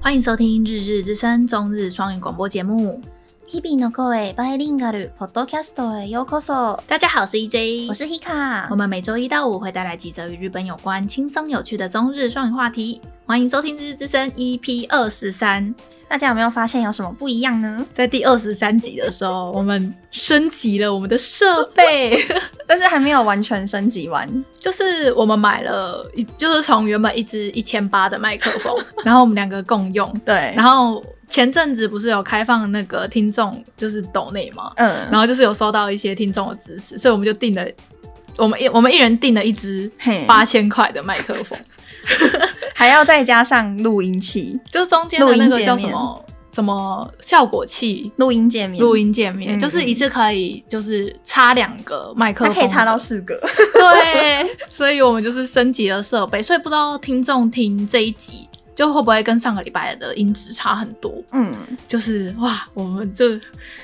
欢迎收听《日日之声》中日双语广播节目。日々の声バイリンガルポッドキャストへようこそ。大家好，我是 EJ，我是 Hika。我们每周一到五会带来几则与日本有关、轻松有趣的中日双语话题。欢迎收听《日日之声》EP 二十三。 大家有没有发现有什么不一样呢？在第二十三集的时候，我们升级了我们的设备，但是还没有完全升级完。就是我们买了一，就是从原本一支一千八的麦克风，然后我们两个共用。对。然后前阵子不是有开放那个听众就是抖内嘛，嗯，然后就是有收到一些听众的支持，所以我们就订了，我们一我们一人订了一支八千块的麦克风。还要再加上录音器，就是中间的那个叫什么什么效果器，录音界面，录音界面，就是一次可以就是插两个麦克风，它可以插到四个。对，所以我们就是升级了设备，所以不知道听众听这一集。就会不会跟上个礼拜的音质差很多？嗯，就是哇，我们这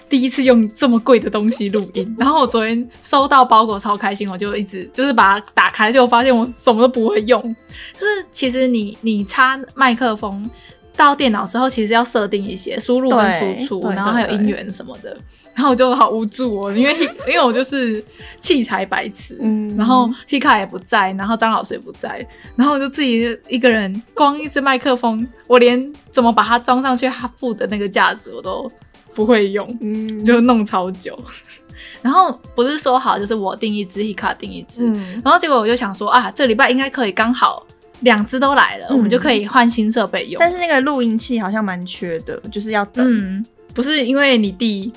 第一次用这么贵的东西录音，然后我昨天收到包裹超开心，我就一直就是把它打开，就发现我什么都不会用。就是其实你你插麦克风到电脑之后，其实要设定一些输入跟输出，然后还有音源什么的。然后我就好无助哦，因为因为我就是器材白痴，嗯，然后 Hika 也不在，然后张老师也不在，然后我就自己一个人，光一支麦克风，我连怎么把它装上去它附的那个架子我都不会用，嗯，就弄超久。然后不是说好就是我订一支，Hika 订一支，嗯，然后结果我就想说啊，这礼拜应该可以刚好两只都来了，嗯，我们就可以换新设备用。但是那个录音器好像蛮缺的，就是要等。嗯不是因为你弟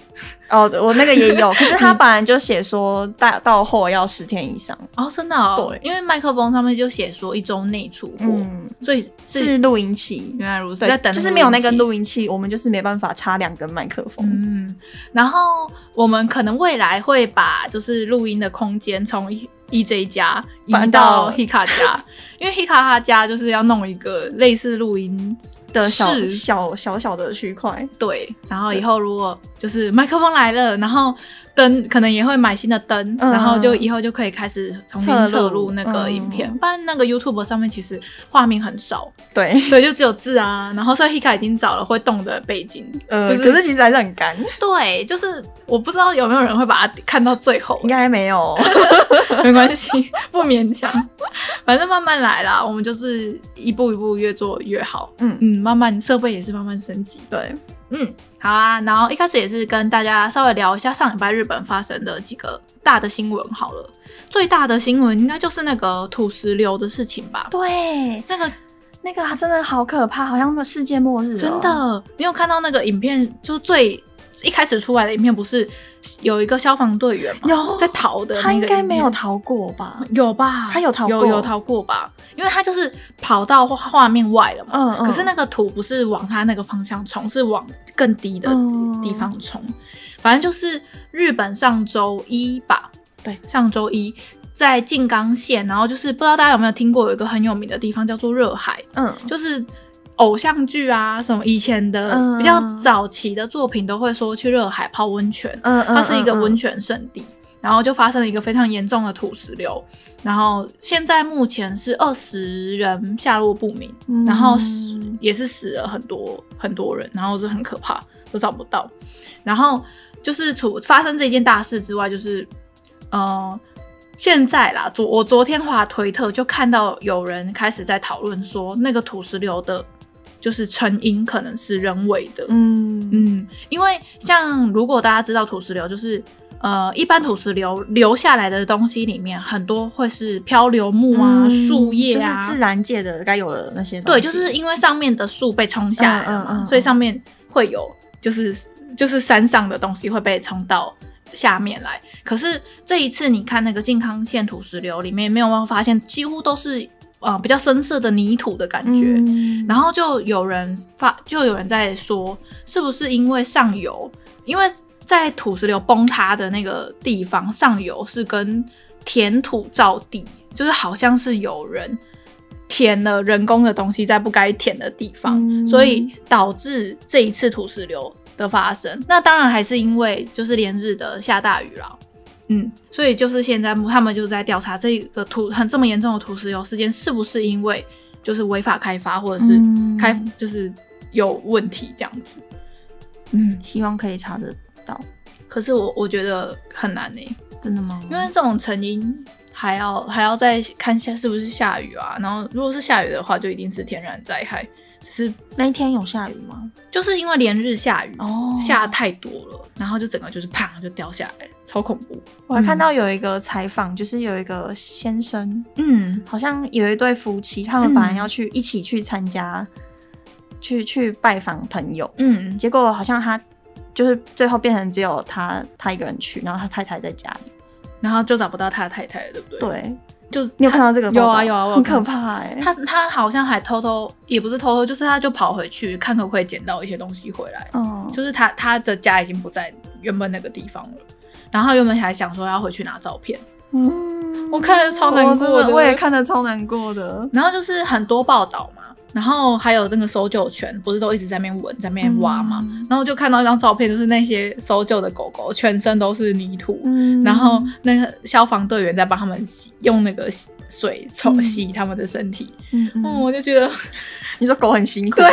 哦，我那个也有，可是他本来就写说大到货要十天以上哦，真的哦。对，因为麦克风上面就写说一周内出货，嗯，所以是，是录音器。原来如此，对，在等就是没有那个录音器，我们就是没办法插两根麦克风。嗯，然后我们可能未来会把就是录音的空间从 EJ 家移到 Hika 家，因为 Hika 他家就是要弄一个类似录音。的小小小小的区块，对。然后以后如果就是麦克风来了，然后灯可能也会买新的灯，嗯、然后就以后就可以开始重新侧录那个影片。不然、嗯、那个 YouTube 上面其实画面很少，对 对，就只有字啊。然后所以 Hika 已经找了会动的背景，呃，就是、可是其实还是很干。对，就是我不知道有没有人会把它看到最后，应该没有，没关系，不勉强，反正慢慢来啦。我们就是一步一步越做越好，嗯嗯。慢慢设备也是慢慢升级，对，嗯，好啊。然后一开始也是跟大家稍微聊一下上礼拜日本发生的几个大的新闻好了。最大的新闻应该就是那个土石流的事情吧？对，那个那个真的好可怕，好像世界末日喔。真的，你有看到那个影片？就最一开始出来的影片不是？有一个消防队员有在逃的，他应该没有逃过吧？有吧？他有逃过，有有逃过吧？因为他就是跑到画面外了嘛。嗯嗯。可是那个土不是往他那个方向冲，是往更低的地方冲。嗯、反正就是日本上周一吧，对，上周一在静冈县，然后就是不知道大家有没有听过，有一个很有名的地方叫做热海，嗯，就是。偶像剧啊，什么以前的比较早期的作品都会说去热海泡温泉，嗯，它是一个温泉圣地，然后就发生了一个非常严重的土石流，然后现在目前是二十人下落不明，然后死也是死了很多很多人，然后是很可怕，都找不到，然后就是除发生这件大事之外，就是呃现在啦，昨我昨天滑推特就看到有人开始在讨论说那个土石流的。就是成因可能是人为的，嗯嗯，因为像如果大家知道土石流，就是呃，一般土石流流下来的东西里面，很多会是漂流木啊、树叶啊，就是自然界的该有的那些。对，就是因为上面的树被冲下来了嘛，嗯嗯嗯，所以上面会有，就是就是山上的东西会被冲到下面来。可是这一次你看那个静冈县土石流里面，没有办法发现，几乎都是。呃，比较深色的泥土的感觉，嗯、然后就有人发，就有人在说，是不是因为上游，因为在土石流崩塌的那个地方，上游是跟填土造地，就是好像是有人填了人工的东西在不该填的地方，嗯、所以导致这一次土石流的发生。那当然还是因为就是连日的下大雨了。嗯，所以就是现在他们就在调查这个土很这么严重的土石流事件是不是因为就是违法开发或者是开、嗯、就是有问题这样子。嗯，希望可以查得到。可是我我觉得很难呢、欸。真的吗？因为这种成因还要还要再看下是不是下雨啊，然后如果是下雨的话，就一定是天然灾害。只是那一天有下雨吗？就是因为连日下雨哦，下太多了，然后就整个就是啪就掉下来，超恐怖。我还看到有一个采访，就是有一个先生，嗯，好像有一对夫妻，他们本来要去一起去参加，去去拜访朋友，嗯，结果好像他就是最后变成只有他他一个人去，然后他太太在家里，然后就找不到他的太太了，对不对？对。就你有看到这个？有啊有啊，很可怕哎、欸。他他好像还偷偷，也不是偷偷，就是他就跑回去看可不可以捡到一些东西回来。嗯，就是他他的家已经不在原本那个地方了，然后原本还想说要回去拿照片。嗯，我看着超难过的，我，我也看着超难过的。然后就是很多报道嘛。然后还有那个搜救犬，不是都一直在那边闻，在那边挖嘛、嗯？然后就看到一张照片，就是那些搜救的狗狗全身都是泥土，嗯、然后那个消防队员在帮他们洗，用那个水冲洗他们的身体。嗯，我就觉得，你说狗很辛苦，对，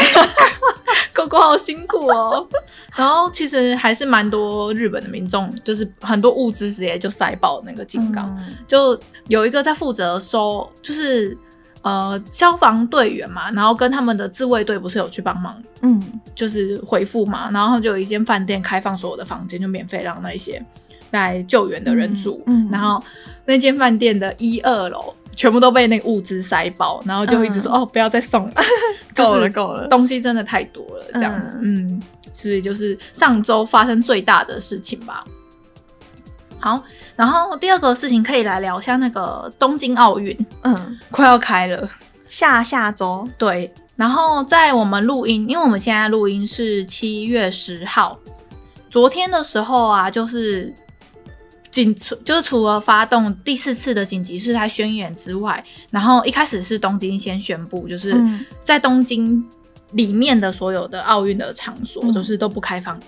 狗狗好辛苦哦。然后其实还是蛮多日本的民众，就是很多物资直接就塞爆那个井冈、嗯，就有一个在负责收，就是。呃，消防队员嘛，然后跟他们的自卫队不是有去帮忙，嗯，就是回复嘛，然后就有一间饭店开放所有的房间，就免费让那些来救援的人住，嗯，嗯。然后那间饭店的一二楼全部都被那个物资塞爆，然后就一直说、嗯、哦，不要再送了，够了够了，东西真的太多了，这样，嗯，嗯所以就是上周发生最大的事情吧。好，然后第二个事情可以来聊一下那个东京奥运，嗯，快要开了，下下周。对，然后在我们录音，因为我们现在录音是七月十号，昨天的时候啊，就是紧除，就是除了发动第四次的紧急事态宣言之外，然后一开始是东京先宣布，就是在东京里面的所有的奥运的场所，嗯、就是都不开放。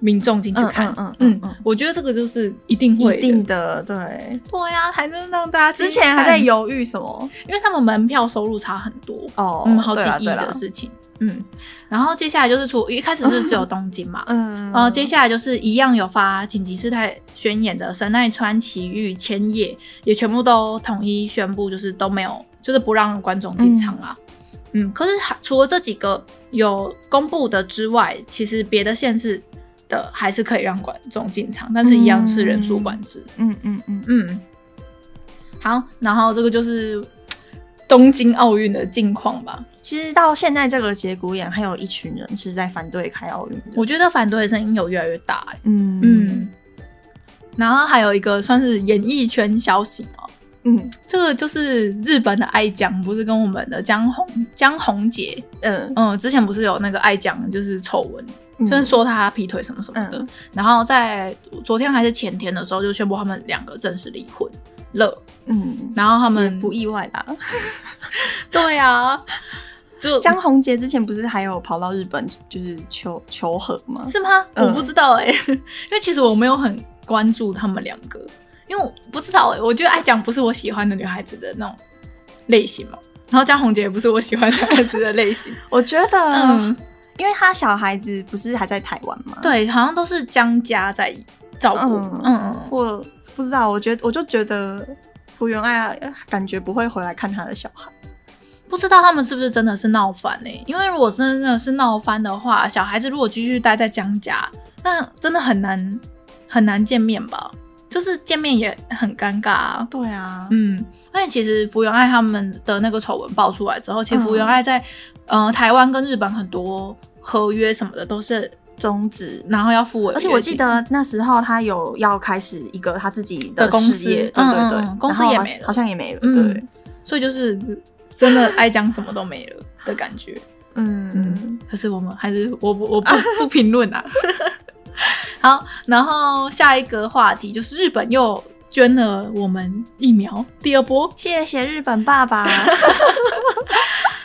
民众进去看，嗯嗯，我觉得这个就是一定会的，一定的，对，对呀、啊，还能让大家之前还在犹豫什么，因为他们门票收入差很多哦，嗯，好几亿的事情，嗯，然后接下来就是除一开始是只有东京嘛，嗯，然后接下来就是一样有发紧急事态宣言的神奈川、埼玉、千叶也全部都统一宣布，就是都没有，就是不让观众进场啊，嗯，嗯，可是除了这几个有公布的之外，其实别的县市。的还是可以让观众进场，但是一样是人数管制。嗯嗯嗯嗯，嗯。好，然后这个就是东京奥运的近况吧。其实到现在这个节骨眼，还有一群人是在反对开奥运的。我觉得反对的声音有越来越大。嗯嗯。然后还有一个算是演艺圈消息哦。嗯，这个就是日本的爱酱，不是跟我们的江宏江宏杰。嗯嗯，之前不是有那个爱酱就是丑闻。就是说他劈腿什么什么的，嗯、然后在昨天还是前天的时候就宣布他们两个正式离婚了。嗯，然后他们不意外吧？对啊，就江宏杰之前不是还有跑到日本就是求求和吗？是吗？嗯、我不知道哎、欸，因为其实我没有很关注他们两个，因为我不知道哎、欸，我觉得爱讲不是我喜欢的女孩子的那种类型嘛，然后江宏杰也不是我喜欢的女孩子的类型，我觉得。嗯因为他小孩子不是还在台湾吗？对，好像都是江家在照顾。嗯嗯，我不知道，我觉得我就觉得福原爱感觉不会回来看他的小孩，不知道他们是不是真的是闹翻呢？因为如果真的是闹翻的话，小孩子如果继续待在江家，那真的很难很难见面吧？就是见面也很尴尬啊。对啊，嗯，因为其实福原爱他们的那个丑闻爆出来之后，其实福原爱在。呃，台湾跟日本很多合约什么的都是终止，然后要付违约金。而且我记得那时候他有要开始一个他自己的事业，对对对，嗯嗯，公司也没了，好像也没了，嗯，对。所以就是真的爱讲什么都没了的感觉，嗯嗯。可是我们还是我不我不不评论啊。好，然后下一个话题就是日本又捐了我们疫苗第二波，谢谢日本爸爸。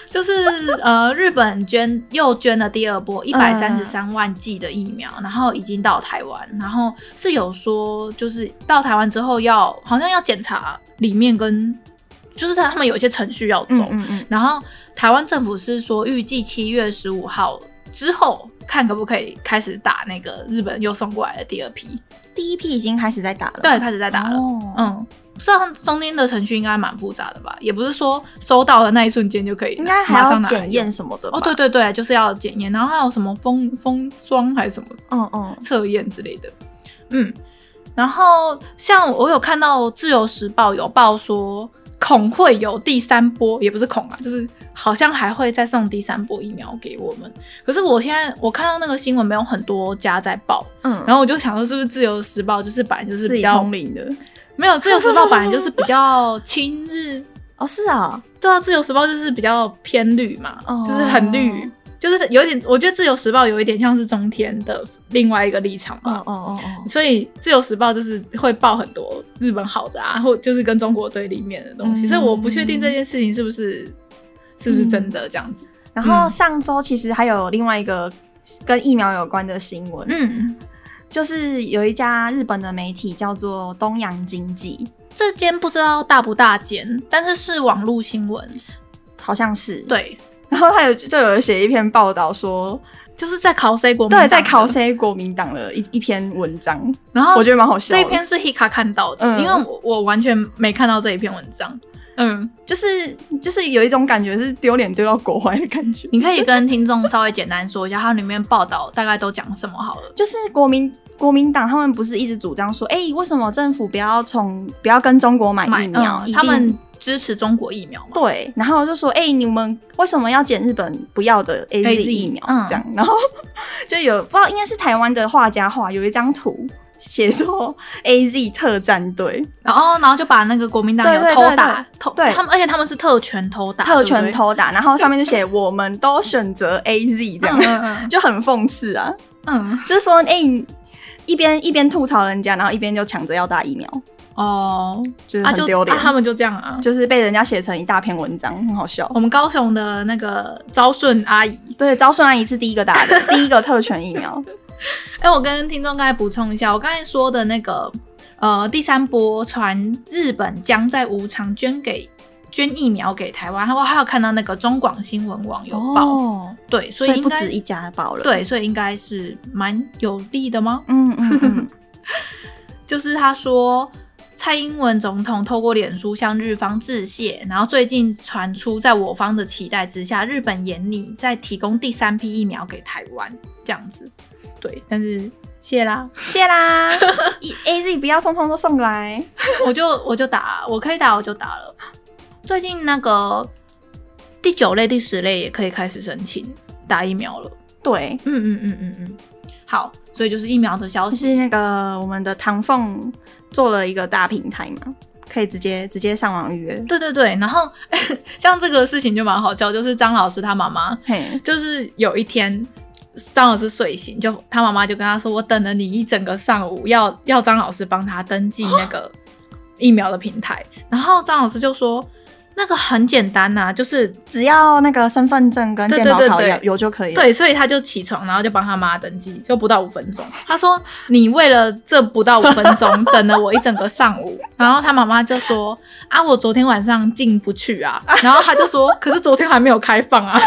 就是呃，日本捐又捐了第二波一百三十三万剂的疫苗，嗯，然后已经到台湾，然后是有说，就是到台湾之后要好像要检查里面跟就是他们有一些程序要走。嗯嗯嗯，然后台湾政府是说预计七月十五号之后看可不可以开始打那个日本又送过来的第二批。第一批已经开始在打了，对，开始在打了。哦、嗯，虽然中间的程序应该蛮复杂的吧，也不是说收到的那一瞬间就可以，应该还要检验什么的。哦，对对对，就是要检验，然后还有什么封封装还是什么，嗯嗯，测验之类的。嗯，然后像我有看到《自由时报》有报说，恐会有第三波，也不是恐啊，就是。好像还会再送第三波疫苗给我们，可是我现在我看到那个新闻没有很多家在报，嗯，然后我就想说是不是自由时报就是本来就是比较通灵的，没有自由时报本来就是比较亲日。哦，是啊，对啊，自由时报就是比较偏绿嘛，哦、就是很绿，就是有点，我觉得自由时报有一点像是中天的另外一个立场吧，哦哦哦哦，所以自由时报就是会报很多日本好的啊，或就是跟中国对立面的东西，嗯、所以我不确定这件事情是不是。是不是真的这样子？嗯、然后上周其实还有另外一个跟疫苗有关的新闻，嗯，就是有一家日本的媒体叫做东洋经济，这间不知道大不大间，但是是网络新闻，好像是。对。然后他有就有人写一篇报道说。就是在考 C 国对，在考 C 国民党的一一篇文章，然后我觉得蛮好笑。这一篇是 Hika 看到的，嗯、因为我我完全没看到这一篇文章。嗯，就是就是有一种感觉是丢脸丢到国外的感觉。你可以跟听众稍微简单说一下，它里面报道大概都讲什么好了。就是国民国民党他们不是一直主张说，哎、欸，为什么政府不要从不要跟中国买疫苗？嗯、他们。支持中国疫苗嘛？对，然后就说，哎、欸，你们为什么要捡日本不要的 AZ 疫苗？嗯、这样，然后 就有不知道应该是台湾的画家画有一张图，写说 AZ 特战队，然后然后就把那个国民党有偷打，偷对。他们，而且他们是特权偷打，特权偷打，然后上面就写 我们都选择 AZ 这样，嗯嗯嗯。就很讽刺啊，嗯，就是说，哎、欸，一边一边吐槽人家，然后一边就抢着要打疫苗。哦，就是很丢脸、他们就这样啊，就是被人家写成一大篇文章，很好笑。我们高雄的那个招顺阿姨，对，招顺阿姨是第一个打的，第一个特权疫苗。哎、欸，我跟听众刚才补充一下，我刚才说的那个呃第三波传日本将在无偿捐给捐疫苗给台湾，然后还有看到那个中广新闻网有报，哦、对，所以，所以不止一家报了，对，所以应该是蛮有利的吗？嗯嗯嗯，就是他说。蔡英文总统透过脸书向日方致谢，然后最近传出，在我方的期待之下，日本严拟再提供第三批疫苗给台湾，这样子。对，但是谢啦，谢啦，A Z 不要通通都送来，我就我就打，我可以打我就打了。最近那个第九类、第十类也可以开始申请打疫苗了。对，嗯嗯嗯嗯嗯，好，所以就是疫苗的消息，是那个我们的唐凤。做了一个大平台嘛，可以直接直接上网预约。对对对，然后 像这个事情就蛮好笑，就是张老师他妈妈，嘿，就是有一天张老师睡醒，就他妈妈就跟他说：“我等了你一整个上午，要要张老师帮他登记那个疫苗的平台。”然后张老师就说。那个很简单呐、啊，就是只要那个身份证跟健保卡有有就可以。对，所以他就起床，然后就帮他妈登记，就不到五分钟。他说：“你为了这不到五分钟，等了我一整个上午。”然后他妈妈就说：“啊，我昨天晚上进不去啊。”然后他就说：“可是昨天还没有开放啊。”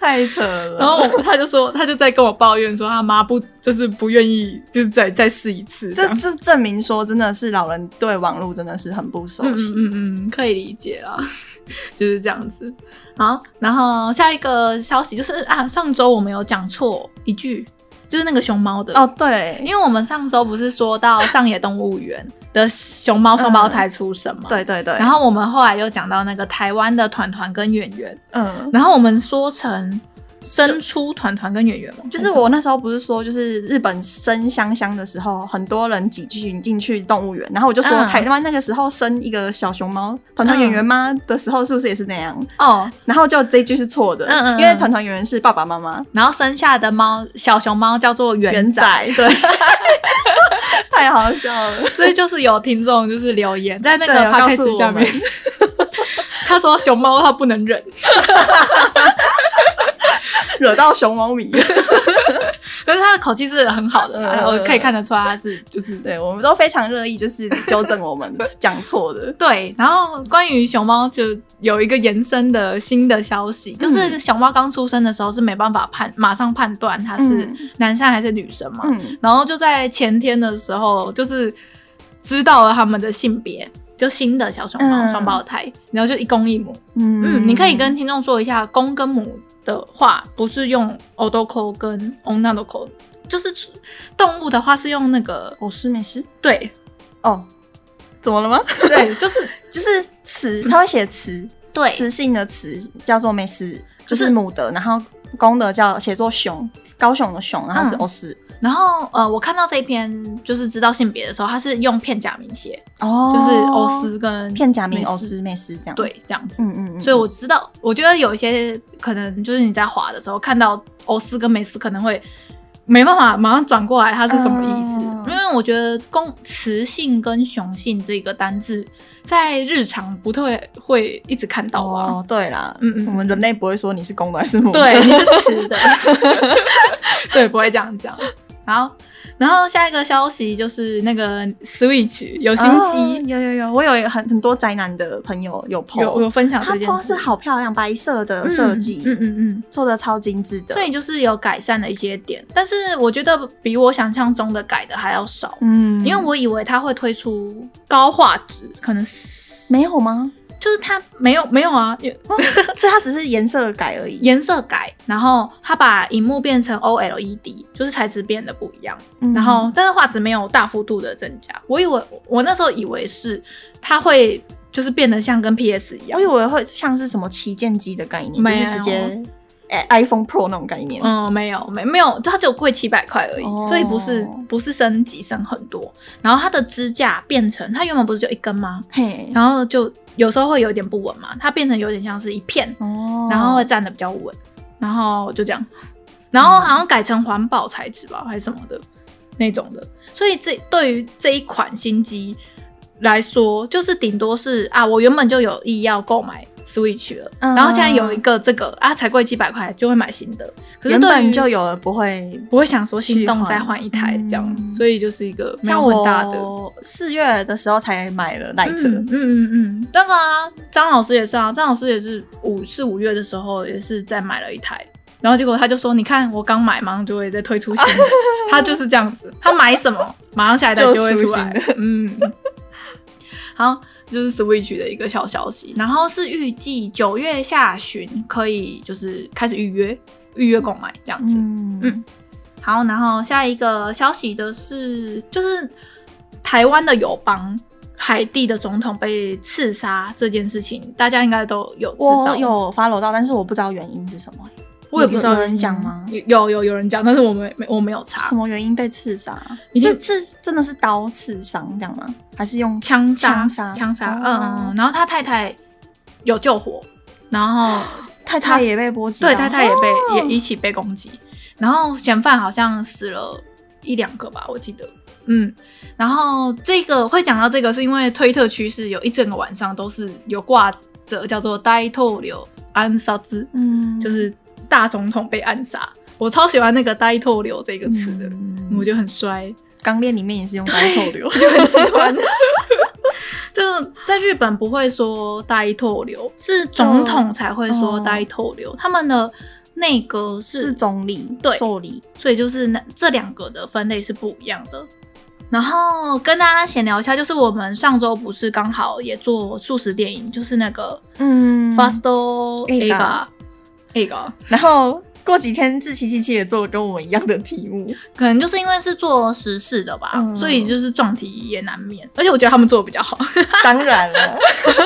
太扯了。然后他就说，他就在跟我抱怨说，他妈不就是不愿意，就是再再试一次。这这证明说，真的是老人对网络真的是很不熟悉。嗯嗯嗯。嗯，可以理解啦，就是这样子。好，然后下一个消息就是啊，上周我们有讲错一句，就是那个熊猫的。哦，对，因为我们上周不是说到上野动物园的熊猫双胞胎出生嘛，嗯，对对对，然后我们后来又讲到那个台湾的团团跟圆圆，嗯，然后我们说成。生出团团跟圆圆吗？就是我那时候不是说，就是日本生香香的时候，很多人挤进进去动物园，然后我就说台湾那个时候生一个小熊猫团团圆圆吗？的时候，是不是也是那样？哦，然后就这一句是错的，嗯嗯，因为团团圆圆是爸爸妈妈，然后生下的猫小熊猫叫做圆仔，对，太好笑了。所以就是有听众就是留言在那个 podcast 下面，他说熊猫他不能忍。惹到熊猫迷，可是他的口气是很好的，然后可以看得出来他是就是对我们都非常乐意就是纠正我们 讲错的。对，然后关于熊猫就有一个延伸的新的消息，就是熊猫刚出生的时候是没办法判马上判断它是男生还是女生嘛，嗯、然后就在前天的时候就是知道了他们的性别。就新的小熊猫双胞胎，然后就一公一母。嗯。嗯，你可以跟听众说一下，公跟母的话不是用 odoko 跟 onanoko，就是动物的话是用那个オスメス。对，哦，怎么了吗？对，就是就是雌，它会写雌，对，雌性的雌叫做メス，就是母的，然后公的叫写作熊，高雄的熊，然后是オス。 然后呃，我看到这一篇就是知道性别的时候，他是用片假名写，哦，就是欧斯跟片假名欧斯、美斯这样，对，这样子，嗯嗯嗯。所以我知道，我觉得有一些可能就是你在滑的时候看到欧斯跟美斯，可能会没办法马上转过来，它是什么意思？嗯、因为我觉得公雌性跟雄性这个单字在日常不太会一直看到啊。哦，对啦，嗯嗯，我们人类不会说你是公的还是母的，对，你是雌的，对，不会这样讲。好，然后下一个消息就是那个 Switch 有新机，有有有，我有很很多宅男的朋友有 po，有有分享这件事，它 po 是好漂亮，白色的设计，嗯嗯嗯，做的超精致的，所以就是有改善的一些点，但是我觉得比我想象中的改的还要少，嗯，因为我以为它会推出高画质，可能没有吗？就是它没有没有啊，所以它只是颜色改而已，颜色改，然后它把荧幕变成 OLED，就是材质变得不一样，嗯、然后但是画质没有大幅度的增加。我以为我那时候以为是它会就是变得像跟 PS 一样，我以为会像是什么旗舰机的概念，就是直接 iPhone Pro 那种概念。嗯，没有没没有，它只有贵七百块而已，哦、所以不是不是升级升很多。然后它的支架变成它原本不是就一根吗？嘿，然后就。有时候会有点不稳嘛，它变成有点像是一片，哦、然后会站的比较稳，然后就这样，然后好像改成环保材质吧，嗯、还是什么的那种的，所以这对于这一款新机来说，就是顶多是啊，我原本就有意要购买。Switch 了，然后现在有一个这个啊，才贵几百块就会买新的。可是对于就有了，不会不会想说心动再换一台这样，所以就是一个没有很大的。四月的时候才买了 Lite，嗯嗯嗯，那个啊，张老师也是啊，张老师也是五四五月的时候也是再买了一台，然后结果他就说，你看我刚买，马上就会再推出新的，他就是这样子，他买什么马上下一代就会出来，嗯，好。就是 Switch 的一个小消息，然后是预计九月下旬可以就是开始预约预约购买这样子。嗯，嗯，好，然后下一个消息的是，就是台湾的友邦海地的总统被刺杀这件事情，大家应该都有知道，我有 follow 到，但是我不知道原因是什么。我也不知道有人讲吗？有有有人讲，但是我没没我没有查什么原因被刺杀。你是刺真的是刀刺伤这样吗？还是用枪杀？枪杀枪杀。嗯嗯。然后他太太有救火，然后太太也被波及，对，太太也被也一起被攻击。然后嫌犯好像死了一两个吧，我记得。嗯。然后这个会讲到这个，是因为推特趋势有一整个晚上都是有挂着叫做“呆透流安杀”字，嗯，就是。大总统被暗杀，我超喜欢那个“呆透流”这个词的，嗯、我觉得很帅。钢炼里面也是用“呆透流”，我就很喜欢。就在日本不会说“呆透流”，是总统才会说“呆透流”。哦、他们的内阁是，是总理，对，受理，所以就是那这两个的分类是不一样的。然后跟大家闲聊一下，就是我们上周不是刚好也做素食电影，就是那个嗯，Fast Eiga。那个，然后过几天志祺七七也做了跟我们一样的题目，可能就是因为是做时事的吧，嗯、所以就是撞题也难免。而且我觉得他们做的比较好，当然了，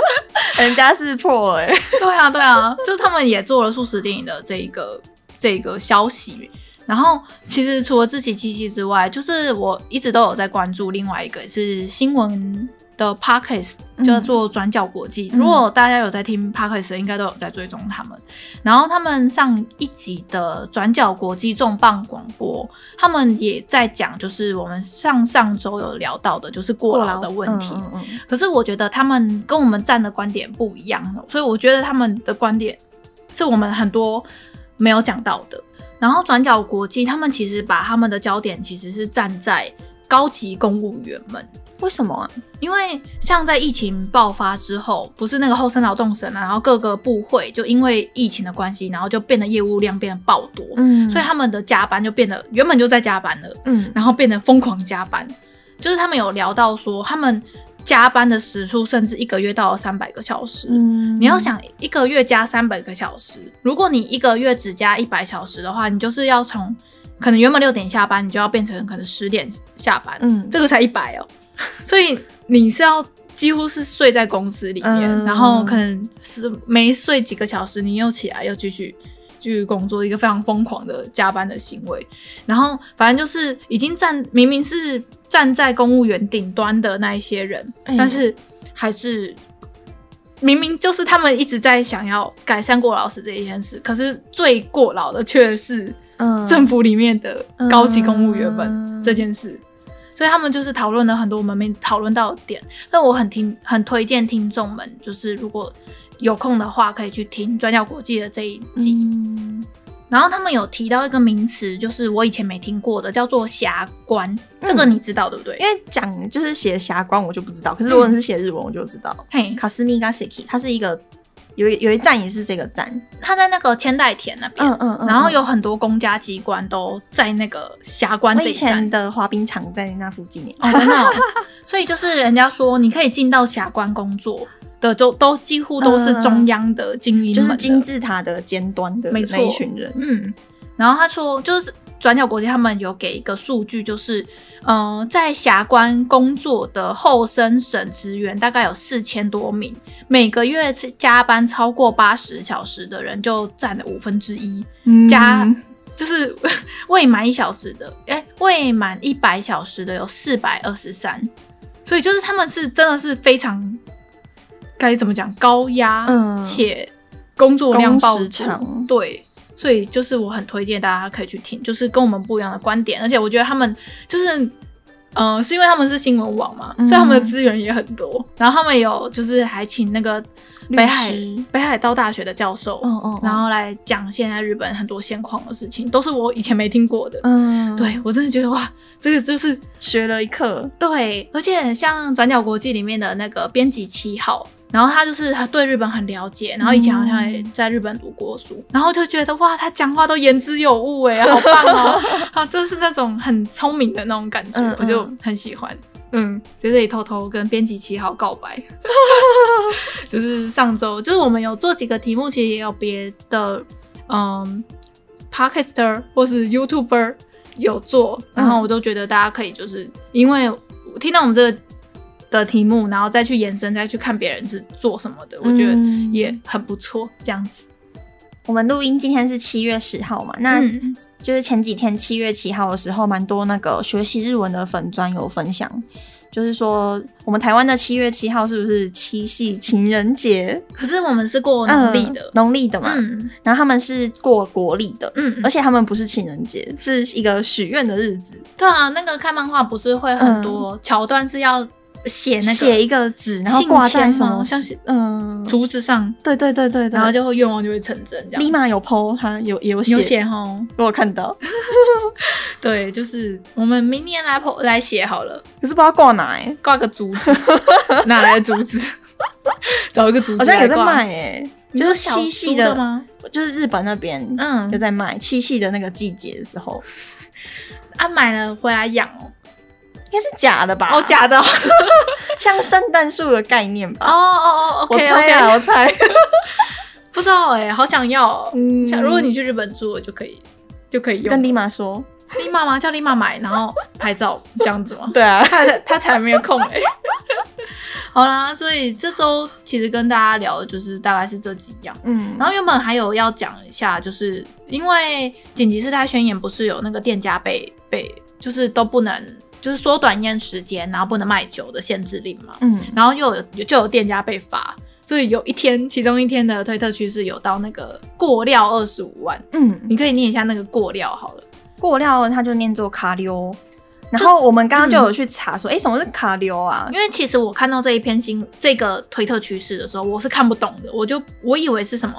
人家是破哎、欸，对啊对啊，就是他们也做了速食电影的这一个这个消息。然后其实除了志祺七七之外，就是我一直都有在关注另外一个是新闻。的 Podcast 叫做转角国际，嗯、如果大家有在听 Podcast 应该都有在追踪他们。然后他们上一集的转角国际重磅广播，他们也在讲，就是我们上上周有聊到的，就是过劳的问题。嗯嗯嗯、可是我觉得他们跟我们站的观点不一样，所以我觉得他们的观点是我们很多没有讲到的。然后转角国际他们其实把他们的焦点其实是站在高级公务员们。为什么啊？因为像在疫情爆发之后，不是那个后生劳动省啊，然后各个部会就因为疫情的关系，然后就变得业务量变得爆多，嗯，所以他们的加班就变得原本就在加班了，嗯，然后变得疯狂加班，就是他们有聊到说，他们加班的时数甚至一个月到了三百个小时，嗯，你要想一个月加三百个小时，如果你一个月只加一百小时的话，你就是要从可能原本六点下班，你就要变成可能十点下班，嗯，这个才一百哦。所以你是要几乎是睡在公司里面，嗯、然后可能是没睡几个小时，你又起来又继续继续工作，一个非常疯狂的加班的行为。然后反正就是已经站明明是站在公务员顶端的那一些人，嗯、但是还是明明就是他们一直在想要改善过劳死这一件事，可是最过劳的却是政府里面的高级公务员们这件事。所以他们就是讨论了很多我们没讨论到的点，但我很听很推荐听众们，就是如果有空的话，可以去听转角国际的这一集。嗯、然后他们有提到一个名词，就是我以前没听过的，叫做霞关。嗯、这个你知道对不对？因为讲就是写霞关，我就不知道。可是如果是写日文，我就知道。嘿，卡斯米加塞基，它是一个。有有一站也是这个站，它在那个千代田那边，嗯嗯嗯，然后有很多公家机关都在那个霞关这一站。以前的滑冰场在那附近，哦，真的哦。所以就是人家说，你可以进到霞关工作的，都都几乎都是中央的精英，就是金字塔的尖端的那一群人。嗯，然后他说就是。转角国际他们有给一个数据，就是，呃，在峡关工作的后生省职员大概有四千多名，每个月加班超过八十小时的人就占了五分之一，嗯、加就是 未满一小时的，哎、欸，未满一百小时的有四百二十三，所以就是他们是真的是非常该怎么讲高压，嗯、且工作量爆长，对。所以就是我很推荐大家可以去听，就是跟我们不一样的观点，而且我觉得他们就是，嗯、呃，是因为他们是新闻网嘛，嗯、所以他们的资源也很多。然后他们有就是还请那个北海北海道大学的教授，嗯嗯，然后来讲现在日本很多现况的事情，都是我以前没听过的。嗯，对我真的觉得哇，这个就是学了一课。对，而且像转角国际里面的那个编辑七号。然后他就是他对日本很了解，然后以前好像也在日本读过书，嗯、然后就觉得哇，他讲话都言之有物哎，好棒哦，好就是那种很聪明的那种感觉，嗯嗯。我就很喜欢。嗯，在这里偷偷跟编辑七号告白，就是上周就是我们有做几个题目，其实也有别的嗯，Podcaster 或是 YouTuber 有做，然后我都觉得大家可以就是因为听到我们这个。的题目，然后再去延伸，再去看别人是做什么的，嗯、我觉得也很不错。这样子，我们录音今天是七月十号嘛，那就是前几天七月七号的时候，蛮多那个学习日文的粉专有分享，就是说我们台湾的七月七号是不是七夕情人节？可是我们是过农历的，农历、嗯、的嘛，嗯、然后他们是过国历的，嗯，而且他们不是情人节，是一个许愿的日子。对啊，那个看漫画不是会很多桥段是要。写那个写一个纸，然后挂在什么像嗯竹子上，对对对对，然后就会愿望就会成真这样。立马有 po，他有有写，有写哈，我有看到。对，就是我们明年来 po 来写好了，可是不知道挂哪哎，挂个竹子，哪来的竹子？找一个竹子，好像有在卖哎，就是七夕的吗？就是日本那边嗯有在卖七夕的那个季节的时候，啊买了回来养哦。应该是假的吧？哦，假的，像圣诞树的概念吧？哦哦哦，OK OK，我猜，不知道哎，好想要。嗯，像如果你去日本住，就可以，就可以用。跟丽玛说，丽玛吗？叫丽玛买，然后拍照这样子吗？对啊，他他才没有空哎。好啦，所以这周其实跟大家聊的就是大概是这几样。嗯，然后原本还有要讲一下，就是因为紧急事态宣言不是有那个店家被被就是都不能。就是缩短营业时间，然后不能卖酒的限制令嘛。嗯，然后又有就有店家被罚，所以有一天，其中一天的推特趋势有到那个过料二十五万。嗯，你可以念一下那个过料好了。过料它就念作卡溜。然后我们刚刚就有去查说，哎、嗯，什么是卡溜啊？因为其实我看到这一篇新这个推特趋势的时候，我是看不懂的，我就我以为是什么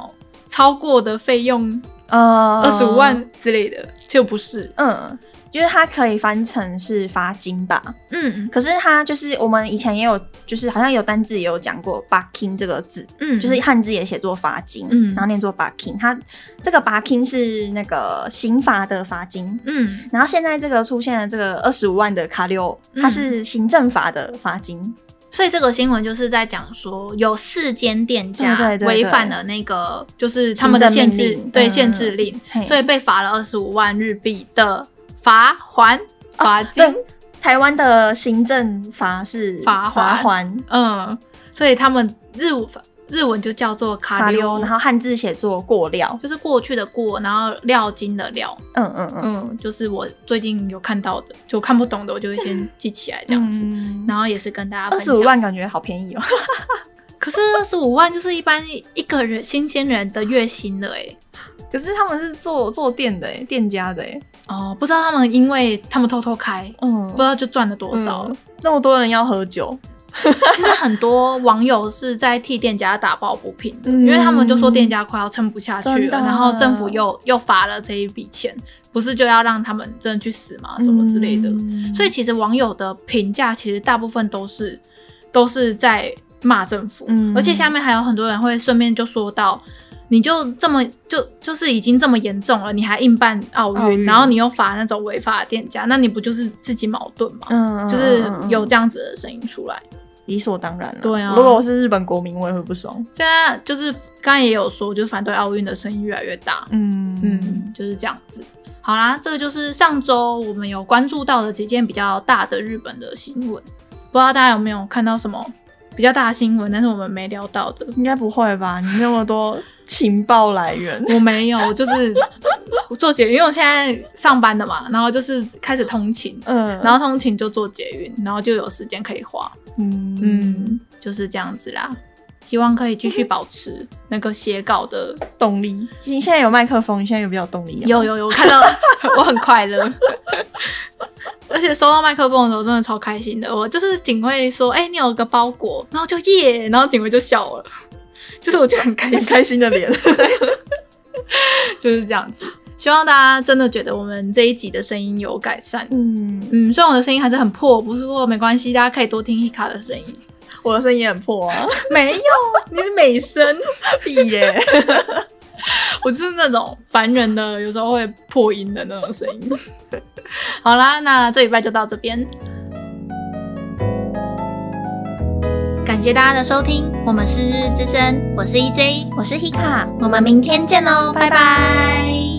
超过的费用。呃，二十五万之类的，就不是，嗯。就是它可以翻成是罚金吧，嗯，可是它就是我们以前也有，就是好像有单字也有讲过“ “bucking” ”这个字，嗯，就是汉字也写作罚金，嗯，然后念作“ “bucking”，”。它这个“ “bucking” ”是那个刑罚的罚金，嗯，然后现在这个出现了这个二十五万的卡六，它是行政罚的罚金，嗯。所以这个新闻就是在讲说，有四间店家违反了那个就是他们的限制，对限制令，所以被罚了二十五万日币的。罚还罚金，哦、台湾的行政罚是罚罚还嗯，所以他们日日文就叫做卡溜，然后汉字写作过料，就是过去的过，然后料金的料，嗯嗯嗯，嗯，就是我最近有看到的，就看不懂的，我就会先记起来这样子，嗯、然后也是跟大家。二十五万感觉好便宜哦，可是二十五万就是一般一个人新鲜人的月薪了哎。可是他们是做做店的哎，店家的哎，哦，不知道他们，因为他们偷偷开，嗯，不知道就赚了多少，嗯，那么多人要喝酒，其实很多网友是在替店家打抱不平的，嗯，因为他们就说店家快要撑不下去了，然后政府又又罚了这一笔钱，不是就要让他们真的去死吗？什么之类的，嗯，所以其实网友的评价其实大部分都是都是在骂政府，嗯，而且下面还有很多人会顺便就说到。你就这么就就是已经这么严重了，你还硬办奥运，然后你又罚那种违法的店家，那你不就是自己矛盾吗？嗯，就是有这样子的声音出来，理所当然了。对啊，如果我是日本国民，我也会不爽。现在就是刚刚也有说，就是反对奥运的声音越来越大。嗯嗯，就是这样子。好啦，这个就是上周我们有关注到的几件比较大的日本的新闻，不知道大家有没有看到什么比较大的新闻，但是我们没聊到的，应该不会吧？你那么多。情报来源我没有，我就是做捷运，因为我现在上班的嘛，然后就是开始通勤，嗯，然后通勤就做捷运，然后就有时间可以花，嗯嗯，就是这样子啦。希望可以继续保持那个写稿的动力。你现在有麦克风，你现在有比较动力？有有有，我看到 我很快乐，而且收到麦克风的时候真的超开心的。我就是警卫说，哎、欸，你有个包裹，然后就耶，然后警卫就笑了。就是我就很开心，开心的脸，就是这样子。希望大家真的觉得我们这一集的声音有改善。嗯嗯，虽然我的声音还是很破，不是说没关系，大家可以多听 Hika 的声音。我的声音也很破啊，没有，你是美声，屁耶！我就是那种烦人的，有时候会破音的那种声音。好啦，那这礼拜就到这边。感谢大家的收听，我们是日日之声，我是 EJ，我是 Hika，我们明天见喽，拜拜。